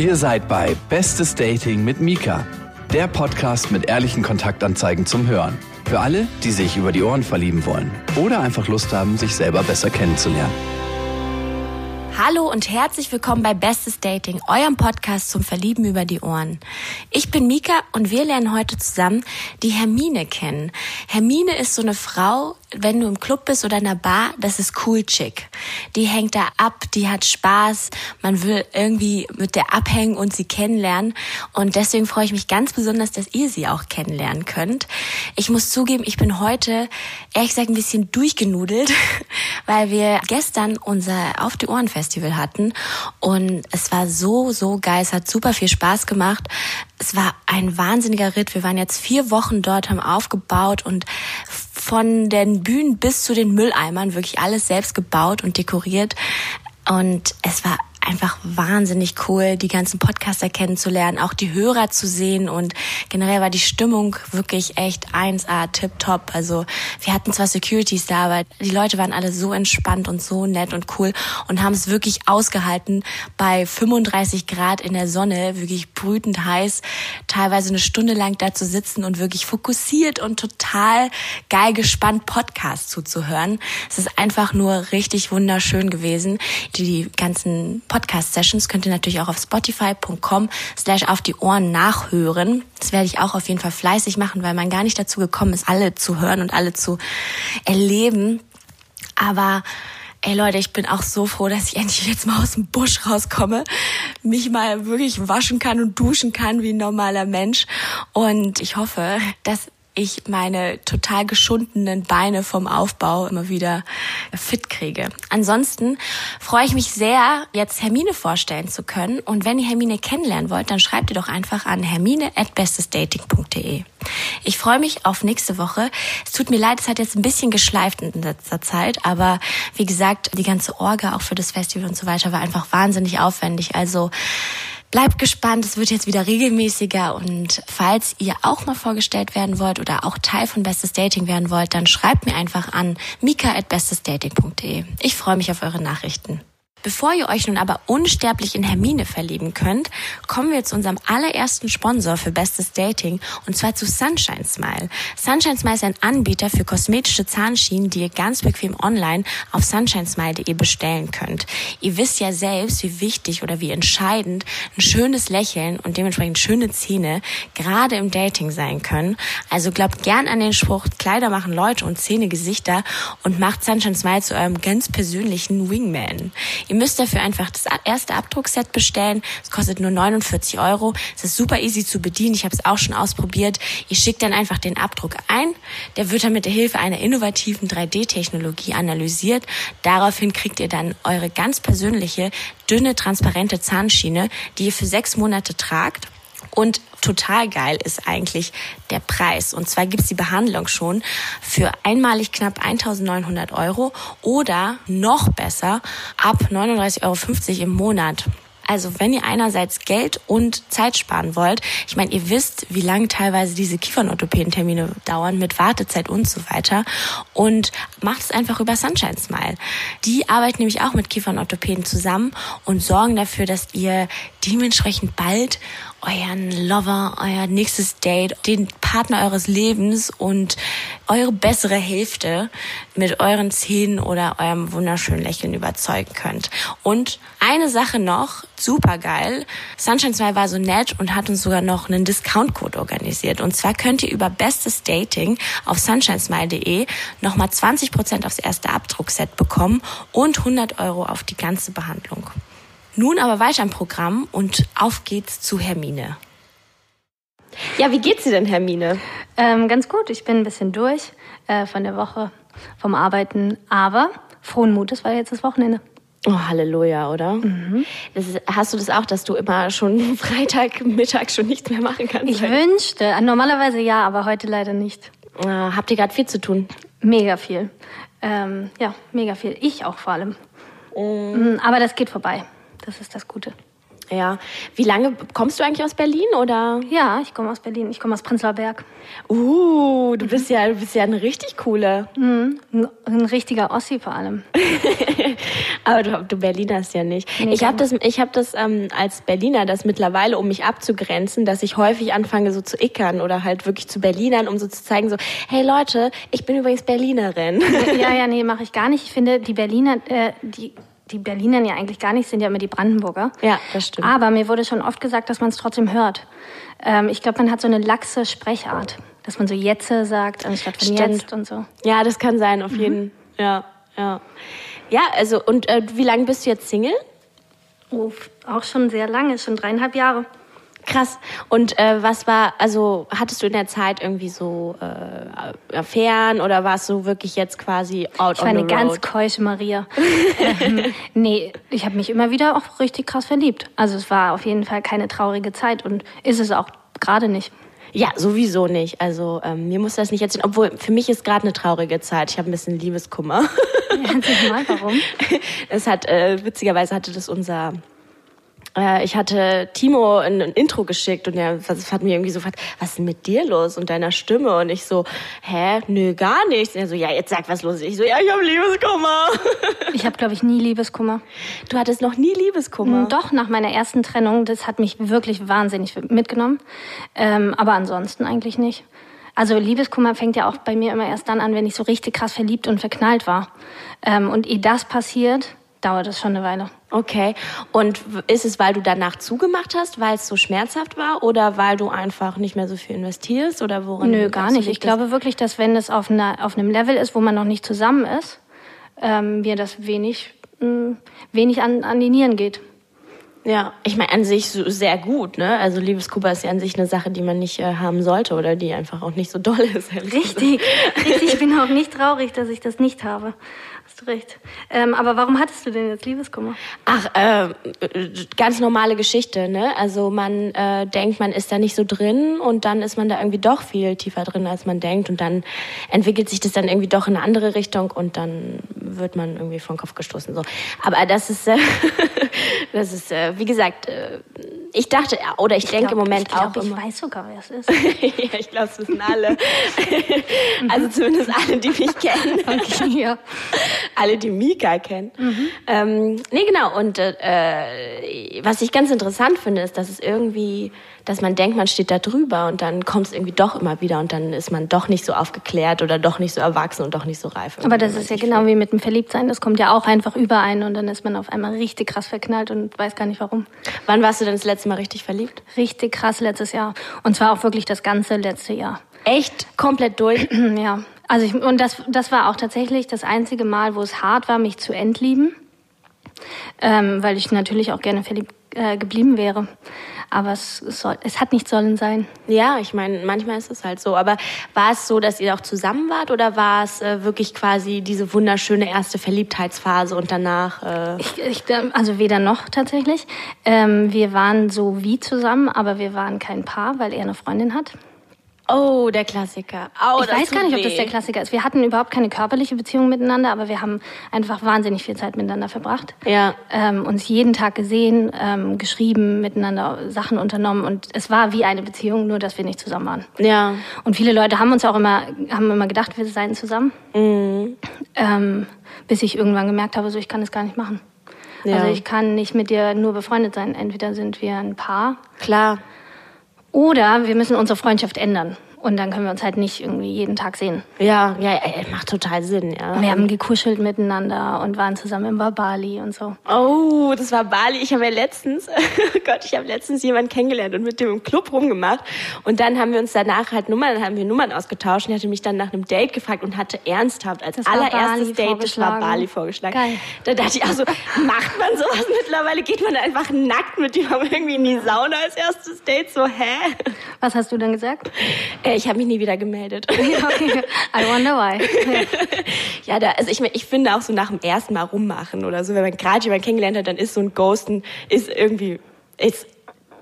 Ihr seid bei Bestes Dating mit Mika, der Podcast mit ehrlichen Kontaktanzeigen zum Hören. Für alle, die sich über die Ohren verlieben wollen oder einfach Lust haben, sich selber besser kennenzulernen. Hallo und herzlich willkommen bei Bestes Dating, eurem Podcast zum Verlieben über die Ohren. Ich bin Mika und wir lernen heute zusammen die Hermine kennen. Hermine ist so eine Frau, wenn du im Club bist oder in der Bar, das ist cool chick. Die hängt da ab, die hat Spaß, man will irgendwie mit der abhängen und sie kennenlernen. Und deswegen freue ich mich ganz besonders, dass ihr sie auch kennenlernen könnt. Ich muss zugeben, ich bin heute ehrlich gesagt ein bisschen durchgenudelt, weil wir gestern unser Auf die Ohren Festival hatten und es war so, so geil. Es hat super viel Spaß gemacht. Es war ein wahnsinniger Ritt. Wir waren jetzt vier Wochen dort, haben aufgebaut und von den Bühnen bis zu den Mülleimern wirklich alles selbst gebaut und dekoriert. Und es war einfach wahnsinnig cool, die ganzen Podcaster kennenzulernen, auch die Hörer zu sehen und generell war die Stimmung wirklich echt 1A tipptopp. Also wir hatten zwar Securities da, aber die Leute waren alle so entspannt und so nett und cool und haben es wirklich ausgehalten bei 35 Grad in der Sonne, wirklich brütend heiß, teilweise eine Stunde lang da zu sitzen und wirklich fokussiert und total geil gespannt Podcast zuzuhören. Es ist einfach nur richtig wunderschön gewesen. Die ganzen Podcast-Sessions könnt ihr natürlich auch auf spotify.com slash auf die Ohren nachhören. Das werde ich auch auf jeden Fall fleißig machen, weil man gar nicht dazu gekommen ist, alle zu hören und alle zu erleben. Aber Ey Leute, ich bin auch so froh, dass ich endlich jetzt mal aus dem Busch rauskomme, mich mal wirklich waschen kann und duschen kann wie ein normaler Mensch. Und ich hoffe, dass ich meine total geschundenen Beine vom Aufbau immer wieder fit kriege. Ansonsten freue ich mich sehr, jetzt Hermine vorstellen zu können. Und wenn ihr Hermine kennenlernen wollt, dann schreibt ihr doch einfach an hermine.bestesdating.de. Ich freue mich auf nächste Woche. Es tut mir leid, es hat jetzt ein bisschen geschleift in letzter Zeit, aber wie gesagt, die ganze Orga auch für das Festival und so weiter war einfach wahnsinnig aufwendig. Also Bleibt gespannt, es wird jetzt wieder regelmäßiger und falls ihr auch mal vorgestellt werden wollt oder auch Teil von Bestes Dating werden wollt, dann schreibt mir einfach an mika@bestesdating.de. Ich freue mich auf eure Nachrichten. Bevor ihr euch nun aber unsterblich in Hermine verlieben könnt, kommen wir zu unserem allerersten Sponsor für Bestes Dating und zwar zu Sunshine Smile. Sunshine Smile ist ein Anbieter für kosmetische Zahnschienen, die ihr ganz bequem online auf sunshinesmile.de bestellen könnt. Ihr wisst ja selbst, wie wichtig oder wie entscheidend ein schönes Lächeln und dementsprechend schöne Zähne gerade im Dating sein können. Also glaubt gern an den Spruch, Kleider machen Leute und Zähne Gesichter und macht Sunshine Smile zu eurem ganz persönlichen Wingman. Ihr müsst dafür einfach das erste Abdruckset bestellen. Es kostet nur 49 Euro. Es ist super easy zu bedienen. Ich habe es auch schon ausprobiert. Ihr schickt dann einfach den Abdruck ein. Der wird dann mit der Hilfe einer innovativen 3D-Technologie analysiert. Daraufhin kriegt ihr dann eure ganz persönliche, dünne, transparente Zahnschiene, die ihr für sechs Monate tragt. Und total geil ist eigentlich der Preis. Und zwar gibt's die Behandlung schon für einmalig knapp 1900 Euro oder noch besser ab 39,50 Euro im Monat. Also wenn ihr einerseits Geld und Zeit sparen wollt, ich meine, ihr wisst, wie lang teilweise diese Kiefernorthopädentermine dauern mit Wartezeit und so weiter und macht es einfach über Sunshine Smile. Die arbeiten nämlich auch mit Kiefernorthopäden zusammen und sorgen dafür, dass ihr dementsprechend bald euren Lover, euer nächstes Date, den Partner eures Lebens und eure bessere Hälfte mit euren Zähnen oder eurem wunderschönen Lächeln überzeugen könnt. Und eine Sache noch, super geil. Sunshine 2 war so nett und hat uns sogar noch einen Discount-Code organisiert. Und zwar könnt ihr über Bestes Dating auf sunshinesmile.de nochmal 20% aufs erste Abdruckset bekommen und 100 Euro auf die ganze Behandlung. Nun aber weiter im Programm und auf geht's zu Hermine. Ja, wie geht's dir denn, Hermine? Ähm, ganz gut. Ich bin ein bisschen durch äh, von der Woche, vom Arbeiten, aber frohen Mutes, weil jetzt das Wochenende. Oh, Halleluja, oder? Mhm. Ist, hast du das auch, dass du immer schon Freitagmittag schon nichts mehr machen kannst? Ich wünschte. Normalerweise ja, aber heute leider nicht. Äh, habt ihr gerade viel zu tun? Mega viel. Ähm, ja, mega viel. Ich auch vor allem. Mhm. Aber das geht vorbei. Das ist das Gute. Ja. Wie lange kommst du eigentlich aus Berlin oder? Ja, ich komme aus Berlin. Ich komme aus Prenzlauer Berg. Uh, du bist ja, du bist ja eine richtig coole. Mhm. Ein, richtiger Ossi vor allem. Aber du, du Berlinerst ja nicht. Nee, ich habe das, ich habe das ähm, als Berliner das mittlerweile, um mich abzugrenzen, dass ich häufig anfange so zu ickern oder halt wirklich zu Berlinern, um so zu zeigen, so, hey Leute, ich bin übrigens Berlinerin. ja, ja, nee, mache ich gar nicht. Ich finde, die Berliner, äh, die die Berlinern ja eigentlich gar nicht, sind ja immer die Brandenburger. Ja, das stimmt. Aber mir wurde schon oft gesagt, dass man es trotzdem hört. Ähm, ich glaube, man hat so eine laxe Sprechart, dass man so Jetze sagt anstatt von Stimmt. jetzt und so. Ja, das kann sein, auf jeden. Ja, ja. Ja, also und äh, wie lange bist du jetzt Single? Oh, auch schon sehr lange, schon dreieinhalb Jahre. Krass. Und äh, was war, also hattest du in der Zeit irgendwie so äh, Affären oder warst du wirklich jetzt quasi out Ich war eine ganz keusche Maria. ähm, nee, ich habe mich immer wieder auch richtig krass verliebt. Also es war auf jeden Fall keine traurige Zeit und ist es auch gerade nicht. Ja, sowieso nicht. Also ähm, mir muss das nicht erzählen. Obwohl, für mich ist gerade eine traurige Zeit. Ich habe ein bisschen Liebeskummer. Erzähl mal, warum? Es hat, äh, witzigerweise hatte das unser äh, ich hatte Timo ein, ein Intro geschickt und er hat mir irgendwie so gefragt, was ist denn mit dir los und deiner Stimme? Und ich so, hä, nö, gar nichts. Und er so, ja, jetzt sag, was los ist. Ich so, ja, ich habe Liebeskummer. Ich habe, glaube ich, nie Liebeskummer. Du hattest noch nie Liebeskummer. Doch, nach meiner ersten Trennung, das hat mich wirklich wahnsinnig mitgenommen. Ähm, aber ansonsten eigentlich nicht. Also Liebeskummer fängt ja auch bei mir immer erst dann an, wenn ich so richtig krass verliebt und verknallt war. Ähm, und ehe das passiert, dauert es schon eine Weile. Okay. Und ist es, weil du danach zugemacht hast, weil es so schmerzhaft war oder weil du einfach nicht mehr so viel investierst oder woran? Nö, gar nicht. Ich das? glaube wirklich, dass wenn es auf, einer, auf einem Level ist, wo man noch nicht zusammen ist, ähm, mir das wenig, mh, wenig an, an die Nieren geht. Ja, ich meine an sich so sehr gut, ne? Also Liebeskummer ist ja an sich eine Sache, die man nicht äh, haben sollte oder die einfach auch nicht so doll ist. Richtig, richtig. Ich bin auch nicht traurig, dass ich das nicht habe. Hast du recht. Ähm, aber warum hattest du denn jetzt Liebeskummer? Ach, äh, ganz normale Geschichte, ne? Also man äh, denkt, man ist da nicht so drin und dann ist man da irgendwie doch viel tiefer drin, als man denkt und dann entwickelt sich das dann irgendwie doch in eine andere Richtung und dann wird man irgendwie vom Kopf gestoßen. So. Aber das ist, äh, das ist, äh, wie gesagt, äh, ich dachte oder ich, denke im Moment ich glaub, auch ich immer. weiß sogar, wer es ist. ja, ich glaube, es wissen alle. also zumindest alle, die mich kennen. Okay, ja. alle, die Mika kennen. Ähm, nee, genau. Und äh, was ich ganz interessant finde, ist, dass es irgendwie, dass man denkt, man steht da drüber und dann kommt es irgendwie doch immer wieder und dann ist man doch nicht so aufgeklärt oder doch nicht so erwachsen und doch nicht so reif. Aber das ist ja genau wie mit dem Verliebtsein. Das kommt ja auch einfach überein und dann ist man auf einmal richtig krass verknallt und weiß gar nicht warum. Wann warst du denn das letzte Mal richtig verliebt? Richtig krass letztes Jahr. Und zwar auch wirklich das ganze letzte Jahr. Echt komplett durch? Ja. Also ich, und das, das war auch tatsächlich das einzige Mal, wo es hart war, mich zu entlieben. Ähm, weil ich natürlich auch gerne verliebt äh, geblieben wäre. Aber es, es, soll, es hat nicht sollen sein. Ja, ich meine, manchmal ist es halt so. Aber war es so, dass ihr auch zusammen wart oder war es äh, wirklich quasi diese wunderschöne erste Verliebtheitsphase und danach? Äh, Ich, ich, also weder noch tatsächlich. Ähm, wir waren so wie zusammen, aber wir waren kein Paar, weil er eine Freundin hat. Oh, der Klassiker. Oh, ich weiß gar nicht, ob das der Klassiker ist. Wir hatten überhaupt keine körperliche Beziehung miteinander, aber wir haben einfach wahnsinnig viel Zeit miteinander verbracht. Ja. Ähm, uns jeden Tag gesehen, ähm, geschrieben, miteinander Sachen unternommen und es war wie eine Beziehung, nur dass wir nicht zusammen waren. Ja. Und viele Leute haben uns auch immer, haben immer gedacht, wir seien zusammen. Mhm. Ähm, bis ich irgendwann gemerkt habe, so ich kann das gar nicht machen. Ja. Also ich kann nicht mit dir nur befreundet sein. Entweder sind wir ein Paar Klar. Oder wir müssen unsere Freundschaft ändern. Und dann können wir uns halt nicht irgendwie jeden Tag sehen. Ja, ja, ja, macht total Sinn, ja. Wir haben gekuschelt miteinander und waren zusammen im Bali und so. Oh, das war Bali. Ich habe ja letztens, oh Gott, ich habe letztens jemanden kennengelernt und mit dem im Club rumgemacht. Und dann haben wir uns danach halt Nummern, dann haben wir Nummern ausgetauscht. Und er hatte mich dann nach einem Date gefragt und hatte ernsthaft als Das allererstes Date, das war. Bali vorgeschlagen. Geil. Da dachte ich auch so, macht man sowas mittlerweile? Geht man einfach nackt mit jemandem irgendwie in die Sauna als erstes Date? So, hä? Was hast du dann gesagt? Äh, Ich habe mich nie wieder gemeldet. Ja. I wonder why. Ja, da, also ich, ich finde auch so nach dem ersten Mal rummachen oder so, wenn man gerade jemanden kennengelernt hat, dann ist so ein Ghosten, ist irgendwie, ist,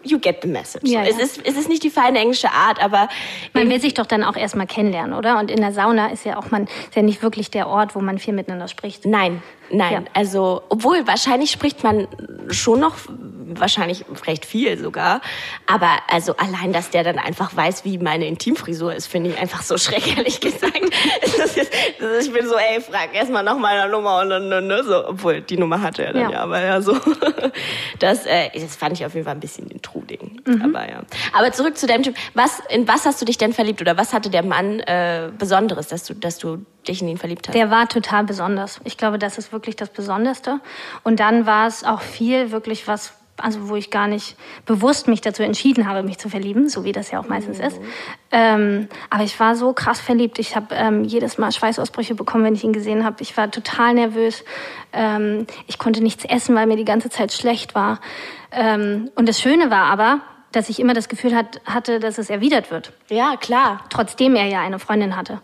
you get the message. Ja, Es, ja. ist, es ist nicht die feine englische Art, aber Man will sich doch dann auch erstmal kennenlernen, oder? Und in der Sauna ist ja auch man, ist ja nicht wirklich der Ort, wo man viel miteinander spricht. nein, nein. Ja. Also, obwohl wahrscheinlich spricht man schon noch wahrscheinlich recht viel sogar. Aber also allein, dass der dann einfach weiß, wie meine Intimfrisur ist, finde ich einfach so schrecklich, ehrlich gesagt. das ist, das ist, ich bin so, ey, frag erstmal nach meiner Nummer und dann, ne, so, obwohl die Nummer hatte er dann ja, ja aber ja so. Das, äh, das fand ich auf jeden Fall ein bisschen intruding. Mhm. Aber ja. Aber zurück zu deinem Typ. Was, in was hast du dich denn verliebt oder was hatte der Mann äh, Besonderes, dass du, dass du dich in ihn verliebt hast? Der war total besonders. Ich glaube, das ist wirklich das Besonderste. Und dann war es auch viel wirklich was, also wo ich gar nicht bewusst mich dazu entschieden habe, mich zu verlieben, so wie das ja auch meistens mhm. ist. Ähm, aber ich war so krass verliebt. Ich habe ähm, jedes Mal Schweißausbrüche bekommen, wenn ich ihn gesehen habe. Ich war total nervös. Ähm, ich konnte nichts essen, weil mir die ganze Zeit schlecht war. Ähm, und das Schöne war aber, dass ich immer das Gefühl hat, hatte, dass es erwidert wird. Ja, klar. Trotzdem er ja eine Freundin hatte,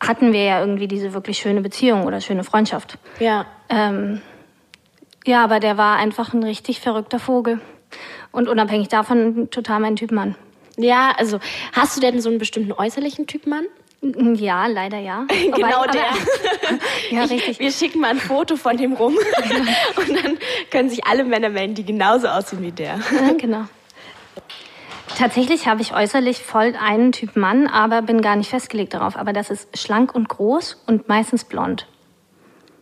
hatten wir ja irgendwie diese wirklich schöne Beziehung oder schöne Freundschaft. Ja. Ja, aber der war einfach ein richtig verrückter Vogel. Und unabhängig davon total mein Typ Mann. Ja, also hast du denn so einen bestimmten äußerlichen Typ Mann? Ja, leider ja. genau aber, der. ja, richtig. Ich, wir schicken mal ein Foto von dem rum und dann können sich alle Männer melden, die genauso aussehen wie der. genau. Tatsächlich habe ich äußerlich voll einen Typ Mann, aber bin gar nicht festgelegt darauf. Aber das ist schlank und groß und meistens blond.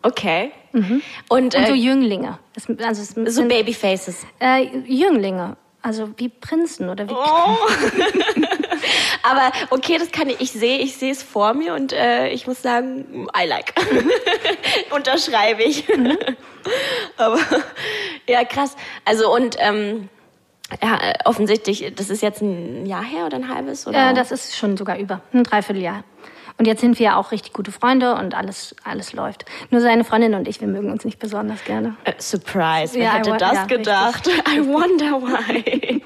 Okay. Mhm. Und, äh, und, so Jünglinge. Das, also so sind, Babyfaces. Äh, Jünglinge. Also wie Prinzen oder wie. Oh. Aber okay, das kann ich. Ich sehe, ich sehe es vor mir und äh, ich muss sagen, I like. Unterschreibe ich. Mhm. Aber ja, krass. Also und ähm, ja, offensichtlich, das ist jetzt ein Jahr her oder ein halbes? Oder? Äh, das ist schon sogar über ein Dreivierteljahr. Und jetzt sind wir auch richtig gute Freunde und alles, alles läuft. Nur seine Freundin und ich, wir mögen uns nicht besonders gerne. Uh, surprise, wer ja, hätte das ja, gedacht? Richtig. I wonder why.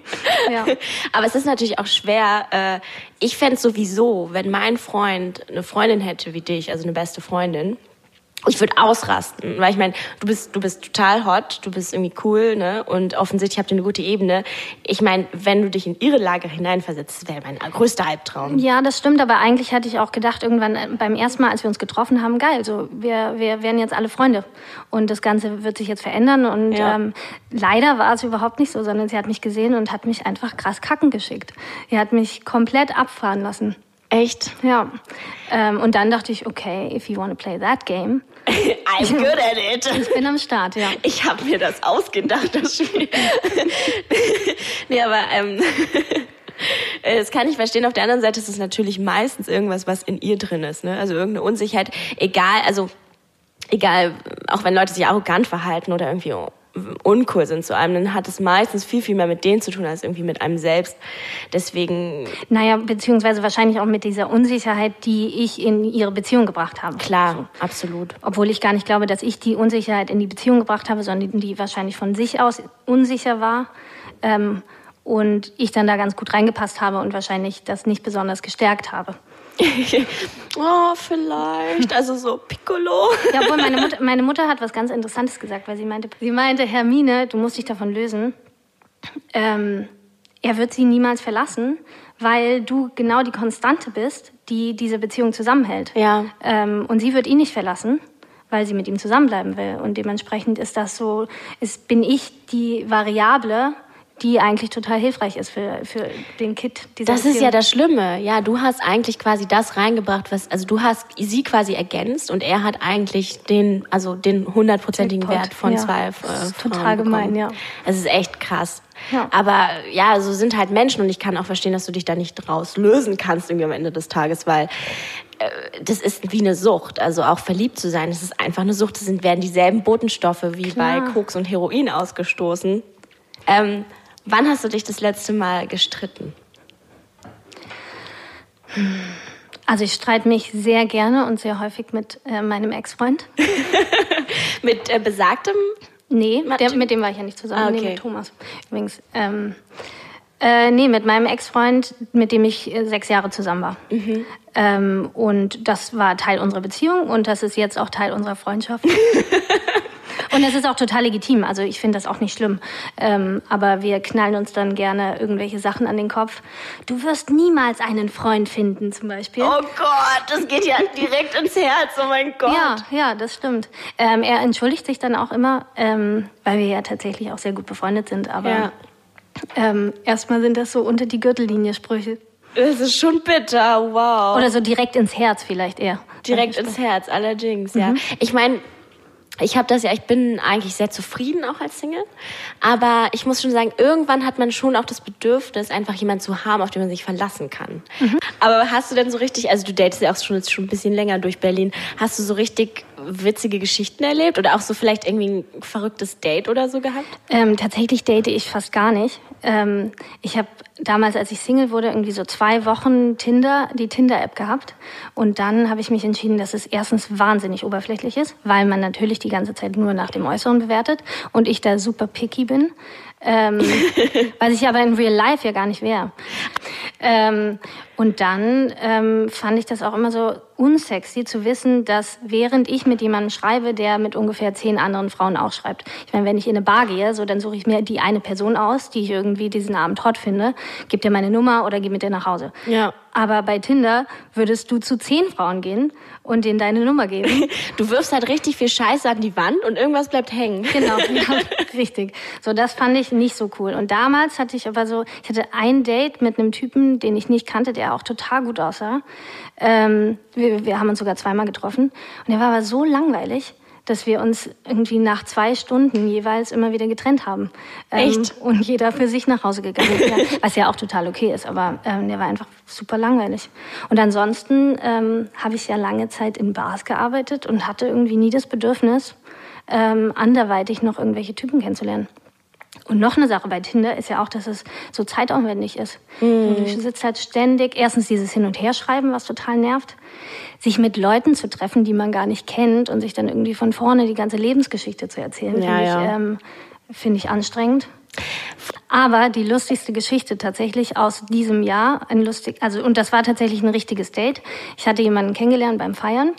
ja. Aber es ist natürlich auch schwer. Äh, ich fände sowieso, wenn mein Freund eine Freundin hätte wie dich, also eine beste Freundin, ich würde ausrasten, weil ich meine, du bist du bist total hot, du bist irgendwie cool, ne? Und offensichtlich habt ihr eine gute Ebene. Ich meine, wenn du dich in ihre Lage hineinversetzt, wäre mein größter Albtraum. Ja, das stimmt, aber eigentlich hatte ich auch gedacht irgendwann äh, beim ersten Mal, als wir uns getroffen haben, geil, so wir wir werden jetzt alle Freunde und das Ganze wird sich jetzt verändern und ja. ähm, leider war es überhaupt nicht so, sondern sie hat mich gesehen und hat mich einfach krass kacken geschickt. Sie hat mich komplett abfahren lassen. Echt? Ja. Ähm, und dann dachte ich, okay, if you want to play that game. I'm good at it. Ich bin am Start, ja. Ich habe mir das ausgedacht, das Spiel. nee, aber ähm, das kann ich verstehen. Auf der anderen Seite ist es natürlich meistens irgendwas, was in ihr drin ist. Ne? Also irgendeine Unsicherheit. Egal, also egal, auch wenn Leute sich arrogant verhalten oder irgendwie uncool sind zu einem, dann hat es meistens viel, viel mehr mit denen zu tun, als irgendwie mit einem selbst. Deswegen. Naja, beziehungsweise wahrscheinlich auch mit dieser Unsicherheit, die ich in ihre Beziehung gebracht habe. Klar, so. absolut. Obwohl ich gar nicht glaube, dass ich die Unsicherheit in die Beziehung gebracht habe, sondern die wahrscheinlich von sich aus unsicher war. Ähm, und ich dann da ganz gut reingepasst habe und wahrscheinlich das nicht besonders gestärkt habe. oh, vielleicht. Also so Piccolo. ja, obwohl meine Mutter, meine Mutter hat was ganz Interessantes gesagt, weil sie meinte, sie meinte, Hermine, du musst dich davon lösen. Ähm, er wird sie niemals verlassen, weil du genau die Konstante bist, die diese Beziehung zusammenhält. Ja. Ähm, und sie wird ihn nicht verlassen, weil sie mit ihm zusammenbleiben will. Und dementsprechend ist das so, ist, bin ich die Variable, die eigentlich total hilfreich ist für, für den Kit. Das ist ja das Schlimme. Ja, du hast eigentlich quasi das reingebracht, was, also du hast sie quasi ergänzt und er hat eigentlich den, also den hundertprozentigen Wert von ja. zwei äh, Total gemein, ja. Es ist echt krass. Ja. Aber ja, so sind halt Menschen und ich kann auch verstehen, dass du dich da nicht draus lösen kannst irgendwie am Ende des Tages, weil äh, das ist wie eine Sucht. Also auch verliebt zu sein, das ist einfach eine Sucht. Das sind, werden dieselben Botenstoffe wie Klar. bei Koks und Heroin ausgestoßen. Ähm, Wann hast du dich das letzte Mal gestritten? Also ich streite mich sehr gerne und sehr häufig mit äh, meinem Ex-Freund. mit äh, besagtem? Nee, der, mit dem war ich ja nicht zusammen, ah, okay. nee, mit Thomas übrigens. Ähm, äh, nee, mit meinem Ex-Freund, mit dem ich äh, sechs Jahre zusammen war. Mhm. Ähm, und das war Teil unserer Beziehung und das ist jetzt auch Teil unserer Freundschaft. Und das ist auch total legitim. Also ich finde das auch nicht schlimm. Ähm, aber wir knallen uns dann gerne irgendwelche Sachen an den Kopf. Du wirst niemals einen Freund finden, zum Beispiel. Oh Gott, das geht ja direkt ins Herz. Oh mein Gott. Ja, ja, das stimmt. Ähm, er entschuldigt sich dann auch immer, ähm, weil wir ja tatsächlich auch sehr gut befreundet sind. Aber Ja. ähm, erstmal sind das so unter die Gürtellinie Sprüche. Das ist schon bitter. Wow. Oder so direkt ins Herz vielleicht eher. Direkt ins Herz, allerdings, ja. Ich meine, ich habe das ja, ich bin eigentlich sehr zufrieden auch als Single, aber ich muss schon sagen, irgendwann hat man schon auch das Bedürfnis, einfach jemanden zu haben, auf den man sich verlassen kann. Aber hast du denn so richtig, also du datest ja auch schon jetzt schon ein bisschen länger durch Berlin, hast du so richtig witzige Geschichten erlebt oder auch so vielleicht irgendwie ein verrücktes Date oder so gehabt? Ähm, tatsächlich date ich fast gar nicht. Ähm, ich habe damals, als ich Single wurde, irgendwie so zwei Wochen Tinder, die Tinder-App gehabt. Und dann habe ich mich entschieden, dass es erstens wahnsinnig oberflächlich ist, weil man natürlich die ganze Zeit nur nach dem Äußeren bewertet und ich da super picky bin. Ähm, was ich aber in Real Life ja gar nicht wäre. Ähm, und dann ähm, fand ich das auch immer so unsexy zu wissen, dass während ich mit jemandem schreibe, der mit ungefähr zehn anderen Frauen auch schreibt. Ich meine, wenn ich in eine Bar gehe, so dann suche ich mir die eine Person aus, die ich irgendwie diesen Abend hot finde, gib dir meine Nummer oder geh mit dir nach Hause. Ja. Aber bei Tinder würdest du zu zehn Frauen gehen und denen deine Nummer geben. Du wirfst halt richtig viel Scheiße an die Wand und irgendwas bleibt hängen. Genau, ja, richtig. So, das fand ich nicht so cool. Und damals hatte ich aber so, ich hatte ein Date mit einem Typen, den ich nicht kannte, der auch total gut aussah. Ähm, wir, wir haben uns sogar zweimal getroffen. Und er war aber so langweilig, dass wir uns irgendwie nach zwei Stunden jeweils immer wieder getrennt haben. Ähm, Echt? Und jeder für sich nach Hause gegangen ist. Ja, was ja auch total okay ist, aber ähm, der war einfach super langweilig. Und ansonsten ähm, habe ich ja lange Zeit in Bars gearbeitet und hatte irgendwie nie das Bedürfnis, ähm, anderweitig noch irgendwelche Typen kennenzulernen. Und noch eine Sache bei Tinder ist ja auch, dass es so zeitaufwendig ist. Du sitzt halt ständig, erstens dieses Hin- und Herschreiben, was total nervt, sich mit Leuten zu treffen, die man gar nicht kennt und sich dann irgendwie von vorne die ganze Lebensgeschichte zu erzählen, Ja, finde ja. ich, ähm, finde ich anstrengend. Aber die lustigste Geschichte tatsächlich aus diesem Jahr, ein lustig, also und das war tatsächlich ein richtiges Date. Ich hatte jemanden kennengelernt beim Feiern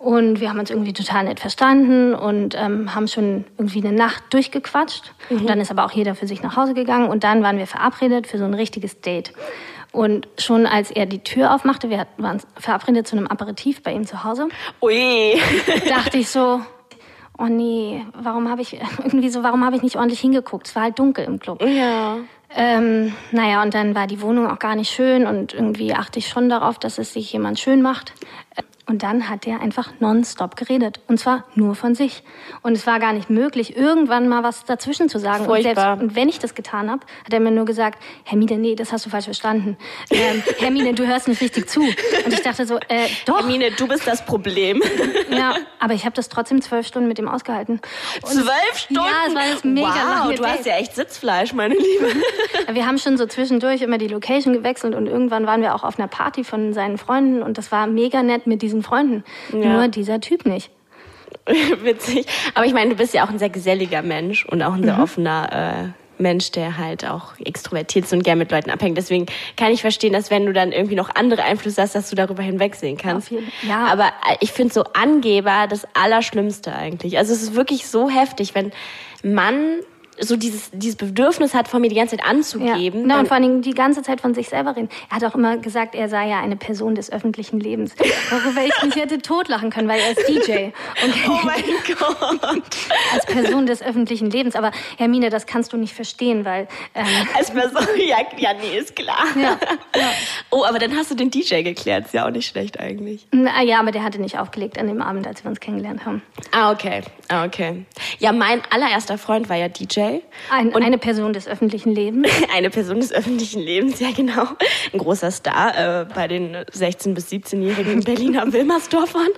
und wir haben uns irgendwie total nett verstanden und ähm, haben schon irgendwie eine Nacht durchgequatscht. Und dann ist aber auch jeder für sich nach Hause gegangen und dann waren wir verabredet für so ein richtiges Date. Und schon als er die Tür aufmachte, wir waren verabredet zu einem Aperitif bei ihm zu Hause, Ui. dachte ich so, oh nee, warum habe ich irgendwie so, warum habe ich nicht ordentlich hingeguckt? Es war halt dunkel im Club. Ja. Ähm, naja, und dann war die Wohnung auch gar nicht schön und irgendwie achte ich schon darauf, dass es sich jemand schön macht. Und dann hat er einfach nonstop geredet. Und zwar nur von sich. Und es war gar nicht möglich, irgendwann mal was dazwischen zu sagen. Und, selbst, und wenn ich das getan habe, hat er mir nur gesagt, Hermine, nee, das hast du falsch verstanden. Ähm, Hermine, du hörst nicht richtig zu. Und ich dachte so, äh, doch. Hermine, du bist das Problem. Ja, aber ich habe das trotzdem zwölf Stunden mit ihm ausgehalten. Und Zwölf Stunden? Ja, es war das mega wow, lange du hast ja echt Sitzfleisch, meine Liebe. Wir haben schon so zwischendurch immer die Location gewechselt und irgendwann waren wir auch auf einer Party von seinen Freunden und das war mega nett mit diesen Freunden. Nur dieser Typ nicht. Witzig. Aber ich meine, du bist ja auch ein sehr geselliger Mensch und auch ein Mhm. sehr offener äh, Mensch, der halt auch extrovertiert ist und gern mit Leuten abhängt. Deswegen kann ich verstehen, dass wenn du dann irgendwie noch andere Einflüsse hast, dass du darüber hinwegsehen kannst. Ja. Aber äh, ich finde so Angeber das Allerschlimmste eigentlich. Also es ist wirklich so heftig, wenn man so dieses, dieses Bedürfnis hat, von mir die ganze Zeit Ja. anzugeben. Na, dann- und vor allen Dingen die ganze Zeit von sich selber reden. Er hat auch immer gesagt, er sei ja eine Person des öffentlichen Lebens. Worüber ich mich hätte totlachen können, weil er ist DJ. Und oh mein Gott. als Person des öffentlichen Lebens. Aber Hermine, das kannst du nicht verstehen, weil ähm, Als Person, ja, ja, nee, ist klar. Ja, Oh, aber dann hast du den DJ geklärt. Ist ja auch nicht schlecht eigentlich. na, ja, aber der hatte nicht aufgelegt an dem Abend, als wir uns kennengelernt haben. Ah, okay. Ah, okay. Ja, mein allererster Freund war ja DJ. Ein, Und eine Person des öffentlichen Lebens. eine Person des öffentlichen Lebens, ja genau. Ein großer Star äh, bei den 16- bis 17-jährigen Berliner Wilmersdorfern.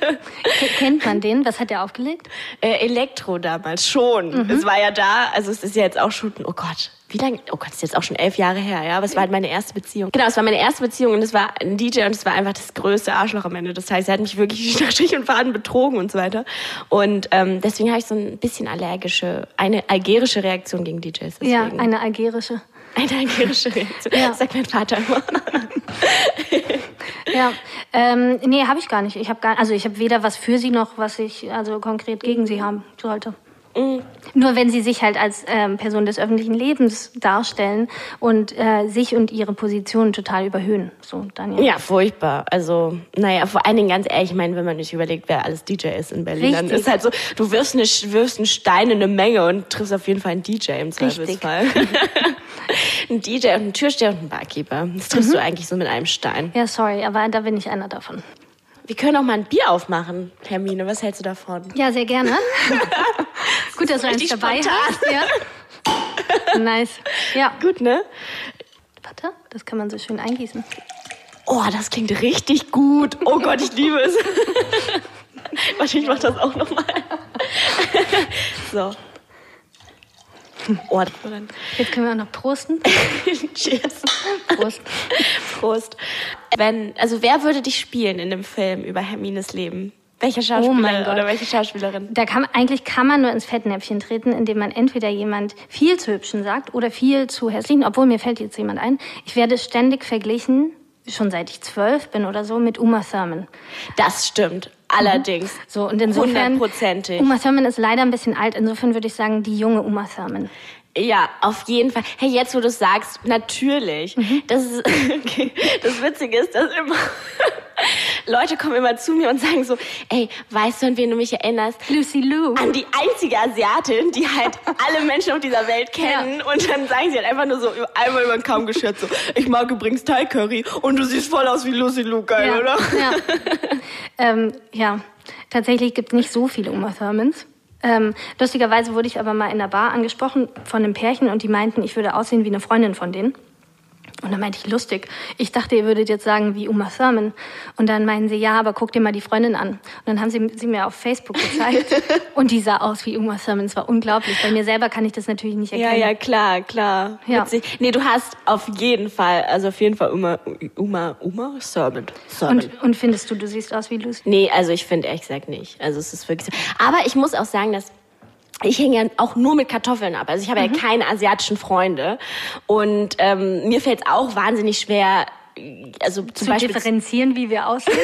Ke- Kennt man den? Was hat er aufgelegt? Äh, Elektro damals schon. Es war ja da, also es ist ja jetzt auch schon, oh Gott, wie lange? Oh Gott, das ist jetzt auch schon elf Jahre her, ja. Aber es war halt meine erste Beziehung. Genau, es war meine erste Beziehung und es war ein DJ und es war einfach das größte Arschloch am Ende. Das heißt, er hat mich wirklich nach Strich und Faden betrogen und so weiter. Und ähm, deswegen habe ich so ein bisschen allergische, eine algerische Reaktion gegen DJs. Deswegen. Ja, eine algerische. Eine allergische Reaktion. Ja. Sagt mein Vater immer. ja, ähm, nee, habe ich gar nicht. Ich habe gar, also ich habe weder was für sie noch was ich also konkret gegen sie haben sollte. Mhm. Nur wenn sie sich halt als ähm, Person des öffentlichen Lebens darstellen und äh, sich und ihre Position total überhöhen. So, Daniel. Ja, furchtbar. Also, naja, vor allen Dingen ganz ehrlich, ich meine, wenn man nicht überlegt, wer alles DJ ist in Berlin, Richtig. dann ist halt so, du wirfst, eine, wirfst einen Stein in eine Menge und triffst auf jeden Fall einen DJ im Zweifelsfall. ein DJ und ein Türsteher und ein Barkeeper. Das triffst mhm. du eigentlich so mit einem Stein. Ja, sorry, aber da bin ich einer davon. Wir können auch mal ein Bier aufmachen, Hermine. Was hältst du davon? Ja, sehr gerne. Gut, dass du eins dabei spontan. hast. Ja. nice. Ja. Gut, ne? Warte, das kann man so schön eingießen. Oh, das klingt richtig gut. Oh Gott, ich liebe es. Warte, ich mach das auch nochmal. so. Oh, Jetzt können wir auch noch prosten. Cheers. Prost. Prost. Wenn, also wer würde dich spielen in dem Film über Hermines Leben? Welcher oh Schauspieler oh oder welche Schauspielerin? Da kann, eigentlich kann man nur ins Fettnäpfchen treten, indem man entweder jemand viel zu hübschen sagt oder viel zu hässlichen, obwohl mir fällt jetzt jemand ein. Ich werde ständig verglichen, schon seit ich zwölf bin oder so, mit Uma Thurman. Das stimmt. Allerdings. Mhm. So, und insofern. Hundertprozentig. Uma Thurman ist leider ein bisschen alt, insofern würde ich sagen, die junge Uma Thurman. Ja, auf jeden Fall. Hey, jetzt wo du es sagst, natürlich. Mhm. Das, ist, okay. das Witzige ist, dass immer Leute kommen immer zu mir und sagen so, ey, weißt du, an wen du mich erinnerst? Lucy Lou. An die einzige Asiatin, die halt alle Menschen auf dieser Welt kennen. Ja. Und dann sagen sie halt einfach nur so einmal über den Kamm geschert so, ich mag übrigens Thai Curry und du siehst voll aus wie Lucy Lou, geil, ja. oder? Ja. ähm, ja, tatsächlich gibt es nicht so viele Uma Thurmans. Ähm, lustigerweise wurde ich aber mal in der Bar angesprochen von einem Pärchen und die meinten, ich würde aussehen wie eine Freundin von denen. Und dann meinte ich, lustig. Ich dachte, ihr würdet jetzt sagen, wie Uma Thurman. Und dann meinen sie, ja, aber guck dir mal die Freundin an. Und dann haben sie sie mir auf Facebook gezeigt. und die sah aus wie Uma Thurman. Es war unglaublich. Bei mir selber kann ich das natürlich nicht erkennen. Ja, ja, klar, klar. Ja. Witzig. Nee, du hast auf jeden Fall, also auf jeden Fall Uma, Uma, Uma Thurman. Thurman. Und, und findest du, du siehst aus wie Lucy? Nee, also ich finde ehrlich gesagt nicht. Also es ist wirklich so. Aber ich muss auch sagen, dass ich hänge ja auch nur mit Kartoffeln ab. Also ich habe mhm. ja keine asiatischen Freunde. Und ähm, mir fällt es auch wahnsinnig schwer, also zum zu Beispiel differenzieren, wie wir aussehen.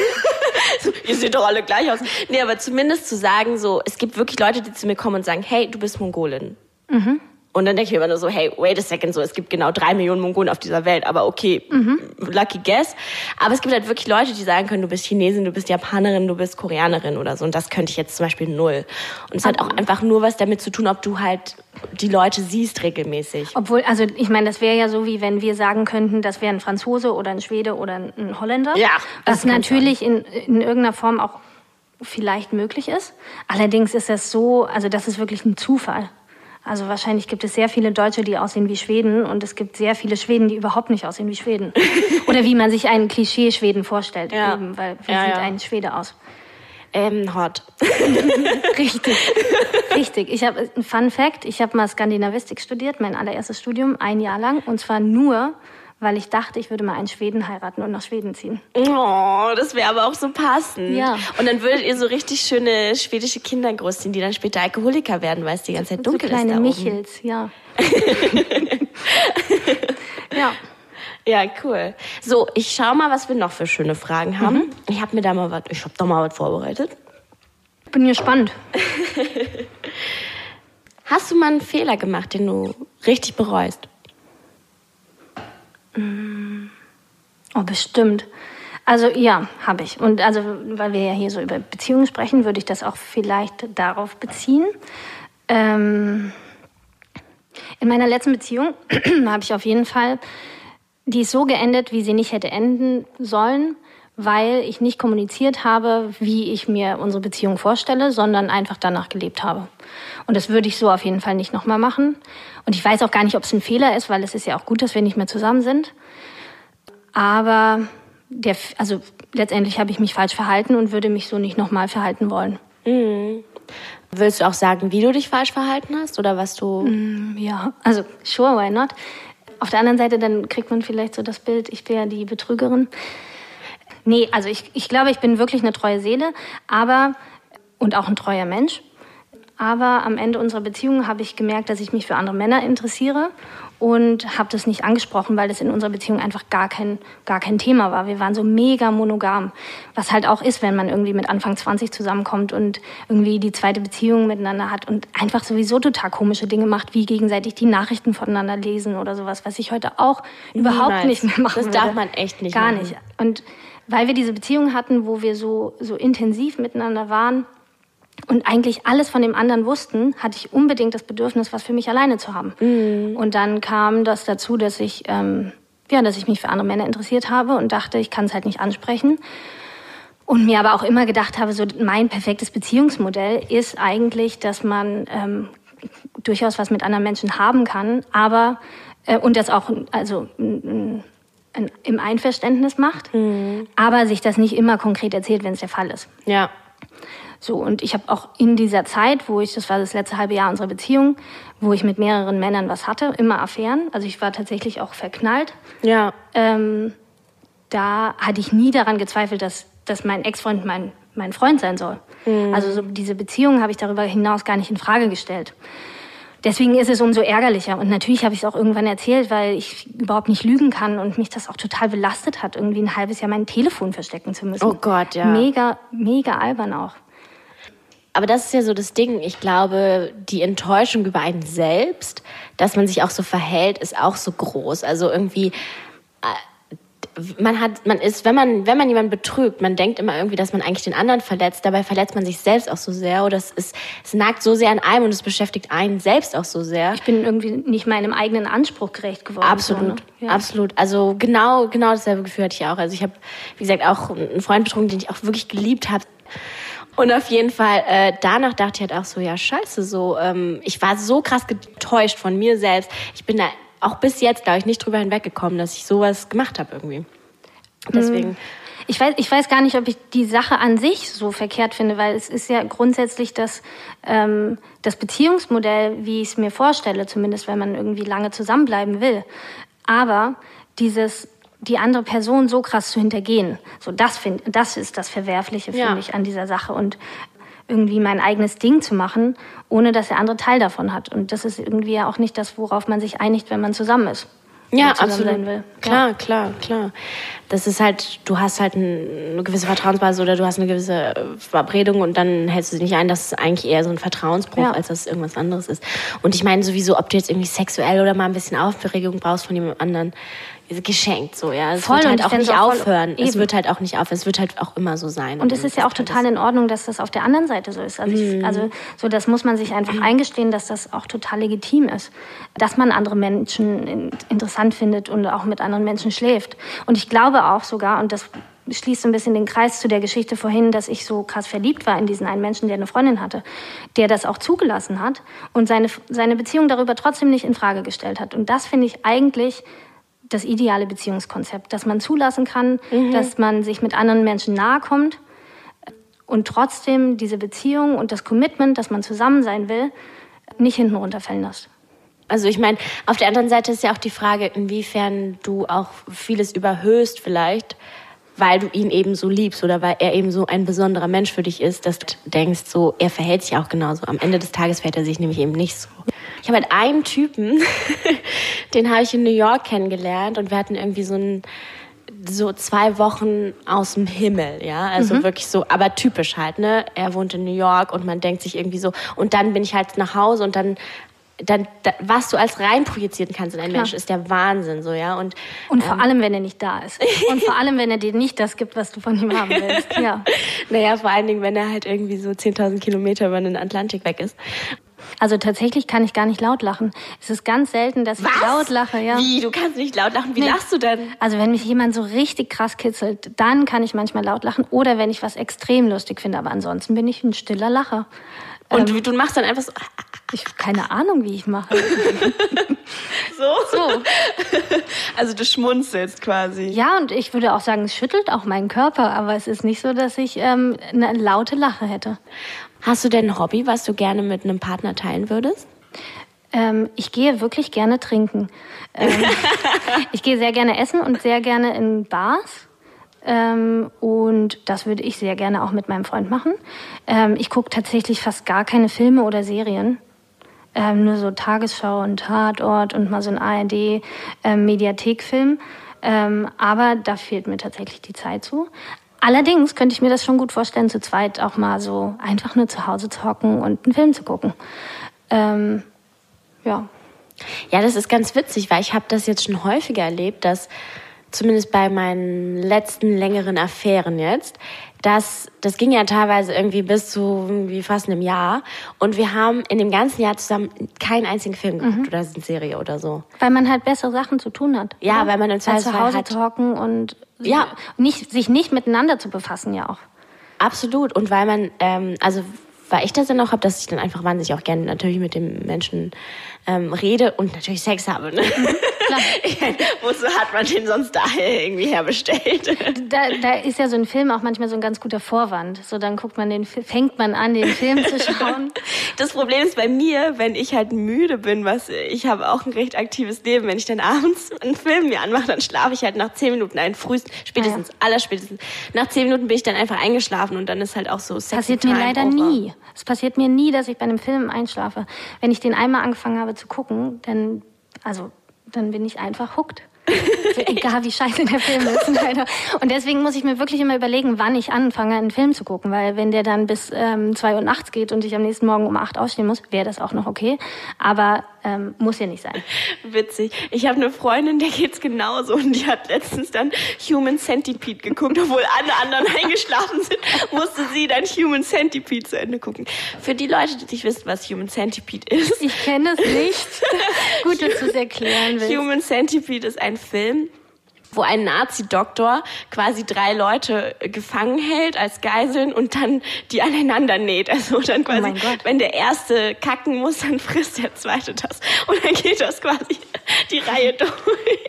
so, ihr seht doch alle gleich aus. Nee, aber zumindest zu sagen, so, es gibt wirklich Leute, die zu mir kommen und sagen, hey, du bist Mongolin. Mhm. Und dann denke ich mir immer nur so, hey, wait a second, so, es gibt genau drei Millionen Mongolen auf dieser Welt, aber okay, mhm. lucky guess. Aber es gibt halt wirklich Leute, die sagen können, du bist Chinesin, du bist Japanerin, du bist Koreanerin oder so. Und das könnte ich jetzt zum Beispiel null. Und es hat auch einfach nur was damit zu tun, ob du halt die Leute siehst regelmäßig. Obwohl, also ich meine, das wäre ja so, wie wenn wir sagen könnten, das wäre ein Franzose oder ein Schwede oder ein Holländer. Ja. Was natürlich in, in irgendeiner Form auch vielleicht möglich ist. Allerdings ist das so, also das ist wirklich ein Zufall. Also wahrscheinlich gibt es sehr viele Deutsche, die aussehen wie Schweden und es gibt sehr viele Schweden, die überhaupt nicht aussehen wie Schweden. Oder wie man sich einen Klischee-Schweden vorstellt. Ja. Eben, weil wie ja, sieht ja. ein Schwede aus? Ähm, hot. Richtig. Richtig. Ich habe ein Fun Fact, ich habe mal Skandinavistik studiert, mein allererstes Studium, ein Jahr lang. Und zwar nur, weil ich dachte, ich würde mal einen Schweden heiraten und nach Schweden ziehen. Oh, das wäre aber auch so passend. Ja. Und dann würdet ihr so richtig schöne schwedische Kinder großziehen, die dann später Alkoholiker werden, weil es die ganze Zeit dunkel so ist. Kleine Michels, ja. ja. Ja, cool. So, ich schau mal, was wir noch für schöne Fragen haben. Mhm. Ich habe mir da mal was, ich habe da mal was vorbereitet. Bin gespannt. Hast du mal einen Fehler gemacht, den du richtig bereust? Oh, bestimmt. Also ja, habe ich. Und also, weil wir ja hier so über Beziehungen sprechen, würde ich das auch vielleicht darauf beziehen. Ähm, in meiner letzten Beziehung habe ich auf jeden Fall, die ist so geendet, wie sie nicht hätte enden sollen, weil ich nicht kommuniziert habe, wie ich mir unsere Beziehung vorstelle, sondern einfach danach gelebt habe. Und das würde ich so auf jeden Fall nicht nochmal machen. Und ich weiß auch gar nicht, ob es ein Fehler ist, weil es ist ja auch gut, dass wir nicht mehr zusammen sind. Aber der, also letztendlich habe ich mich falsch verhalten und würde mich so nicht nochmal verhalten wollen. Mhm. Willst du auch sagen, wie du dich falsch verhalten hast oder was du? Mm, ja, also sure, why not? Auf der anderen Seite, dann kriegt man vielleicht so das Bild, ich wäre die Betrügerin. Nee, also ich, ich glaube, ich bin wirklich eine treue Seele, aber und auch ein treuer Mensch. Aber am Ende unserer Beziehung habe ich gemerkt, dass ich mich für andere Männer interessiere und habe das nicht angesprochen, weil das in unserer Beziehung einfach gar kein, gar kein Thema war. Wir waren so mega monogam, was halt auch ist, wenn man irgendwie mit Anfang 20 zusammenkommt und irgendwie die zweite Beziehung miteinander hat und einfach sowieso total komische Dinge macht, wie gegenseitig die Nachrichten voneinander lesen oder sowas, was ich heute auch Niemals. überhaupt nicht mehr machen Das würde. darf man echt nicht Gar machen. nicht. Und weil wir diese Beziehung hatten, wo wir so, so intensiv miteinander waren, und eigentlich alles von dem anderen wussten, hatte ich unbedingt das Bedürfnis, was für mich alleine zu haben. Mhm. Und dann kam das dazu, dass ich, ähm, ja, dass ich mich für andere Männer interessiert habe und dachte, ich kann es halt nicht ansprechen. Und mir aber auch immer gedacht habe, so mein perfektes Beziehungsmodell ist eigentlich, dass man ähm, durchaus was mit anderen Menschen haben kann, aber äh, und das auch also im Einverständnis macht, mhm. aber sich das nicht immer konkret erzählt, wenn es der Fall ist. Ja. So, und ich habe auch in dieser Zeit, wo ich, das war das letzte halbe Jahr unserer Beziehung, wo ich mit mehreren Männern was hatte, immer Affären. Also ich war tatsächlich auch verknallt. Ja. Ähm, da hatte ich nie daran gezweifelt, dass, dass mein Ex-Freund mein, mein Freund sein soll. Mhm. Also so diese Beziehung habe ich darüber hinaus gar nicht in Frage gestellt. Deswegen ist es umso ärgerlicher. Und natürlich habe ich es auch irgendwann erzählt, weil ich überhaupt nicht lügen kann und mich das auch total belastet hat, irgendwie ein halbes Jahr mein Telefon verstecken zu müssen. Oh Gott, ja. Mega, mega albern auch. Aber das ist ja so das Ding. Ich glaube, die Enttäuschung über einen selbst, dass man sich auch so verhält, ist auch so groß. Also irgendwie, äh, man hat, man ist, wenn man, wenn man jemanden betrügt, man denkt immer irgendwie, dass man eigentlich den anderen verletzt. Dabei verletzt man sich selbst auch so sehr oder es ist, es nagt so sehr an einem und es beschäftigt einen selbst auch so sehr. Ich bin irgendwie nicht meinem eigenen Anspruch gerecht geworden. Absolut, so, ne? ja. absolut. Also genau, genau dasselbe Gefühl hatte ich auch. Also ich habe, wie gesagt, auch einen Freund betrogen, den ich auch wirklich geliebt habe. Und auf jeden Fall, äh, danach dachte ich halt auch so, ja, scheiße, so, ähm, ich war so krass getäuscht von mir selbst. Ich bin da auch bis jetzt, glaube ich, nicht drüber hinweggekommen, dass ich sowas gemacht habe irgendwie. Deswegen. Mhm. Ich weiß, ich weiß gar nicht, ob ich die Sache an sich so verkehrt finde, weil es ist ja grundsätzlich das, ähm, das Beziehungsmodell, wie ich es mir vorstelle, zumindest wenn man irgendwie lange zusammenbleiben will. Aber dieses die andere Person so krass zu hintergehen. So, das, find, das ist das Verwerfliche, finde ja. ich, an dieser Sache. Und irgendwie mein eigenes Ding zu machen, ohne dass der andere Teil davon hat. Und das ist irgendwie ja auch nicht das, worauf man sich einigt, wenn man zusammen ist. Ja, absolut. Klar, ja. klar, klar. Das ist halt, du hast halt eine gewisse Vertrauensbasis oder du hast eine gewisse Verabredung und dann hältst du sie nicht ein. Das ist eigentlich eher so ein Vertrauensbruch, ja. als dass es irgendwas anderes ist. Und ich meine sowieso, ob du jetzt irgendwie sexuell oder mal ein bisschen Aufregung brauchst von jemand anderen, geschenkt so, ja. Es voll, wird halt auch nicht aufhören. Es wird halt auch nicht aufhören. Es wird halt auch immer so sein. Und es ist ja auch total in Ordnung, dass das auf der anderen Seite so ist. Also, ich, mhm. also so, das muss man sich einfach eingestehen, dass das auch total legitim ist. Dass man andere Menschen interessant findet und auch mit anderen Menschen schläft. Und ich glaube auch sogar, und das schließt so ein bisschen den Kreis zu der Geschichte vorhin, dass ich so krass verliebt war in diesen einen Menschen, der eine Freundin hatte, der das auch zugelassen hat und seine, seine Beziehung darüber trotzdem nicht in Frage gestellt hat. Und das finde ich eigentlich das ideale Beziehungskonzept, dass man zulassen kann, mhm. dass man sich mit anderen Menschen nahe kommt und trotzdem diese Beziehung und das Commitment, dass man zusammen sein will, nicht hinten runterfallen lässt. Also ich meine, auf der anderen Seite ist ja auch die Frage, inwiefern du auch vieles überhöhst vielleicht, weil du ihn eben so liebst oder weil er eben so ein besonderer Mensch für dich ist, dass du denkst, so er verhält sich auch genauso. Am Ende des Tages verhält er sich nämlich eben nicht so. Ich habe halt einen Typen, den habe ich in New York kennengelernt und wir hatten irgendwie so ein so zwei Wochen aus dem Himmel, ja, also mhm. wirklich so, aber typisch halt, ne? Er wohnt in New York und man denkt sich irgendwie so, und dann bin ich halt nach Hause und dann dann, da, was du als rein projizieren kannst in einen Menschen, ist der Wahnsinn, so, ja. Und, und vor ähm, allem, wenn er nicht da ist. Und vor allem, wenn er dir nicht das gibt, was du von ihm haben willst, ja. naja, vor allen Dingen, wenn er halt irgendwie so 10.000 Kilometer über den Atlantik weg ist. Also tatsächlich kann ich gar nicht laut lachen. Es ist ganz selten, dass Was? ich laut lache. Ja. Wie? Du kannst nicht laut lachen? Wie nee. lachst du denn? Also wenn mich jemand so richtig krass kitzelt, dann kann ich manchmal laut lachen. Oder wenn ich was extrem lustig finde. Aber ansonsten bin ich ein stiller Lacher. Und ähm, du machst dann einfach so... Ich habe keine Ahnung, wie ich mache. so? So. Also du schmunzelst quasi. Ja, und ich würde auch sagen, es schüttelt auch meinen Körper. Aber es ist nicht so, dass ich ähm, eine laute Lache hätte. Hast du denn ein Hobby, was du gerne mit einem Partner teilen würdest? Ähm, ich gehe wirklich gerne trinken. Ähm, ich gehe sehr gerne essen und sehr gerne in Bars. Ähm, und das würde ich sehr gerne auch mit meinem Freund machen. Ähm, ich gucke tatsächlich fast gar keine Filme oder Serien. ähm, nur so Tagesschau und Tatort und mal so ein ARD-Mediathekfilm. Ähm, aber da fehlt mir tatsächlich die Zeit zu. Allerdings könnte ich mir das schon gut vorstellen, zu zweit auch mal so einfach nur zu Hause zu hocken und einen Film zu gucken. Ähm, ja. Ja, das ist ganz witzig, weil ich habe das jetzt schon häufiger erlebt, dass zumindest bei meinen letzten längeren Affären jetzt, dass das ging ja teilweise irgendwie bis zu irgendwie fast einem Jahr und wir haben in dem ganzen Jahr zusammen keinen einzigen Film geguckt mhm. oder eine Serie oder so. Weil man halt bessere Sachen zu tun hat. Ja, oder? weil man im Zweifelsfall zu Hause hat, zu hocken und ja. nicht, sich nicht miteinander zu befassen ja auch. Absolut und weil man ähm, also weil ich das dann auch habe, dass ich dann einfach wahnsinnig auch gerne natürlich mit dem Menschen ähm, rede und natürlich Sex habe. Ne? Klar. Wozu hat man den sonst da irgendwie herbestellt? Da, da ist ja so ein Film auch manchmal so ein ganz guter Vorwand. So dann guckt man den, fängt man an, den Film zu schauen. Das Problem ist bei mir, wenn ich halt müde bin, was ich habe auch ein recht aktives Leben, wenn ich dann abends einen Film mir anmache, dann schlafe ich halt nach zehn Minuten ein, frühest, spätestens, ah, ja. allerspätestens. Nach zehn Minuten bin ich dann einfach eingeschlafen und dann ist halt auch so Sex. Passiert mir leider over. nie. Es passiert mir nie, dass ich bei einem Film einschlafe. Wenn ich den einmal angefangen habe zu gucken, dann, also, dann bin ich einfach hooked. Egal wie scheiße der Film ist. Und deswegen muss ich mir wirklich immer überlegen, wann ich anfange, einen Film zu gucken. Weil wenn der dann bis ähm, zwei Uhr nachts geht und ich am nächsten Morgen um acht aufstehen muss, wäre das auch noch okay. Aber ähm, muss ja nicht sein. Witzig. Ich habe eine Freundin, der geht's genauso und die hat letztens dann Human Centipede geguckt, obwohl alle anderen eingeschlafen sind, musste sie dann Human Centipede zu Ende gucken. Für die Leute, die nicht wissen, was Human Centipede ist. Ich kenne es nicht. Gut, dass du es erklären willst. Human Centipede ist ein Film, wo ein Nazi-Doktor quasi drei Leute gefangen hält als Geiseln und dann die aneinander näht. Also dann oh quasi, oh wenn der erste kacken muss, dann frisst der zweite das. Und dann geht das quasi die Reihe durch.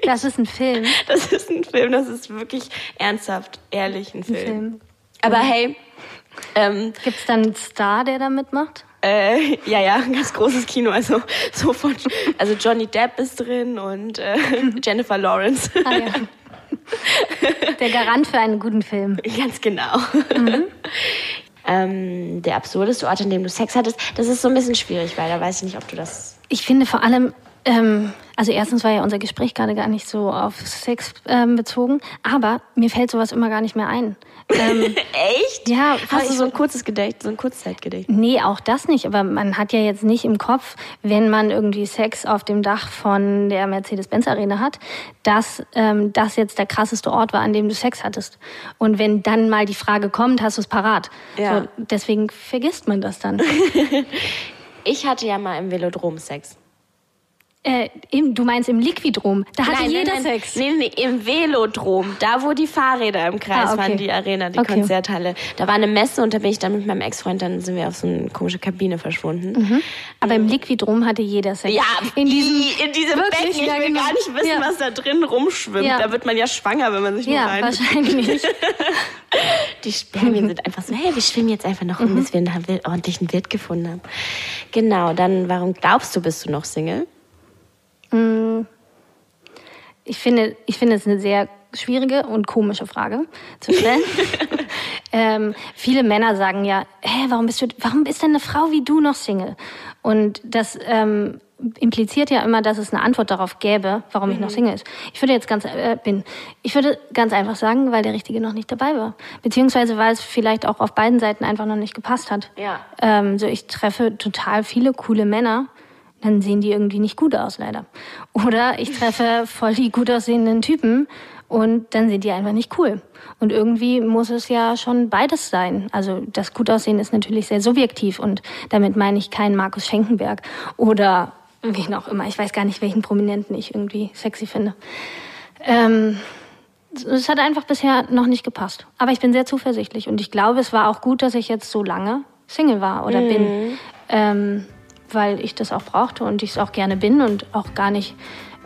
Das ist ein Film. Das ist ein Film, das ist wirklich ernsthaft, ehrlich ein Film. Ein Film. Aber hey. Ähm, Gibt es dann einen Star, der da mitmacht? Äh, ja, ja, ein ganz großes Kino. Also so von, also Johnny Depp ist drin und äh, Jennifer Lawrence. Ah, ja. Der Garant für einen guten Film. Ganz genau. Mhm. Ähm, der absurdeste Ort, an dem du Sex hattest, das ist so ein bisschen schwierig, weil da weiß ich nicht, ob du das. Ich finde vor allem, ähm, also erstens war ja unser Gespräch gerade gar nicht so auf Sex ähm, bezogen, aber mir fällt sowas immer gar nicht mehr ein. Ähm, Echt? Ja. Hast du so ein kurzes Gedächtnis, so ein Kurzzeitgedächtnis? Nee, auch das nicht. Aber man hat ja jetzt nicht im Kopf, wenn man irgendwie Sex auf dem Dach von der Mercedes-Benz-Arena hat, dass ähm, das jetzt der krasseste Ort war, an dem du Sex hattest. Und wenn dann mal die Frage kommt, hast du es parat. Ja. So, deswegen vergisst man das dann. ich hatte ja mal im Velodrom Sex. Äh, im, du meinst im Liquidrom? Da hatte nein, jeder nein, nein. Sex. Nee, nee, im Velodrom. Da, wo die Fahrräder im Kreis ah, okay. waren, die Arena, die okay. Konzerthalle. Da war eine Messe und da bin ich dann mit meinem Ex-Freund, dann sind wir auf so eine komische Kabine verschwunden. Mhm. Aber im Liquidrom hatte jeder Sex. Ja, in diesem, in diesem Becken. Ich will genau. gar nicht wissen, ja. was da drin rumschwimmt. Ja. Da wird man ja schwanger, wenn man sich ja, nur rein... Ja, wahrscheinlich. die Spermien sind einfach so, hey, wir schwimmen jetzt einfach noch mhm. bis wir einen ordentlichen Wirt gefunden haben. Genau, dann, warum glaubst du, bist du noch Single? Mm, ich finde, ich finde es eine sehr schwierige und komische Frage zu stellen. ähm, viele Männer sagen ja, hä, warum bist du, warum ist denn eine Frau wie du noch Single? Und das ähm, impliziert ja immer, dass es eine Antwort darauf gäbe, warum mhm. ich noch mhm. Single ist. Ich würde jetzt ganz äh, bin, ich würde ganz einfach sagen, weil der Richtige noch nicht dabei war, beziehungsweise weil es vielleicht auch auf beiden Seiten einfach noch nicht gepasst hat. Ja. Ähm, so ich treffe total viele coole Männer dann sehen die irgendwie nicht gut aus, leider. Oder ich treffe voll die gut aussehenden Typen und dann sind die einfach nicht cool. Und irgendwie muss es ja schon beides sein. Also das Gutaussehen ist natürlich sehr subjektiv und damit meine ich keinen Markus Schenkenberg oder wen auch immer. Ich weiß gar nicht, welchen Prominenten ich irgendwie sexy finde. Ähm, es hat einfach bisher noch nicht gepasst. Aber ich bin sehr zuversichtlich und ich glaube, es war auch gut, dass ich jetzt so lange Single war oder mhm. bin. Ähm, weil ich das auch brauchte und ich es auch gerne bin und auch gar nicht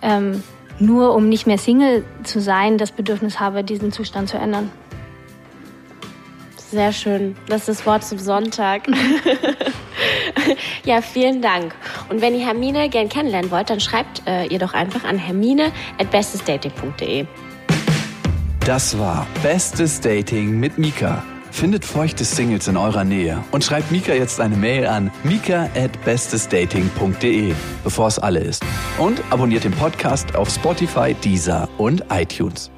ähm, nur, um nicht mehr Single zu sein, das Bedürfnis habe, diesen Zustand zu ändern. Sehr schön. Das ist das Wort zum Sonntag. ja, vielen Dank. Und wenn ihr Hermine gern kennenlernen wollt, dann schreibt äh, ihr doch einfach an hermine@bestesdating.de. Das war Bestes Dating mit Mika. Findet feuchte Singles in eurer Nähe und schreibt Mika jetzt eine Mail an mika at bestesdating.de, bevor es alle ist. Und abonniert den Podcast auf Spotify, Deezer und iTunes.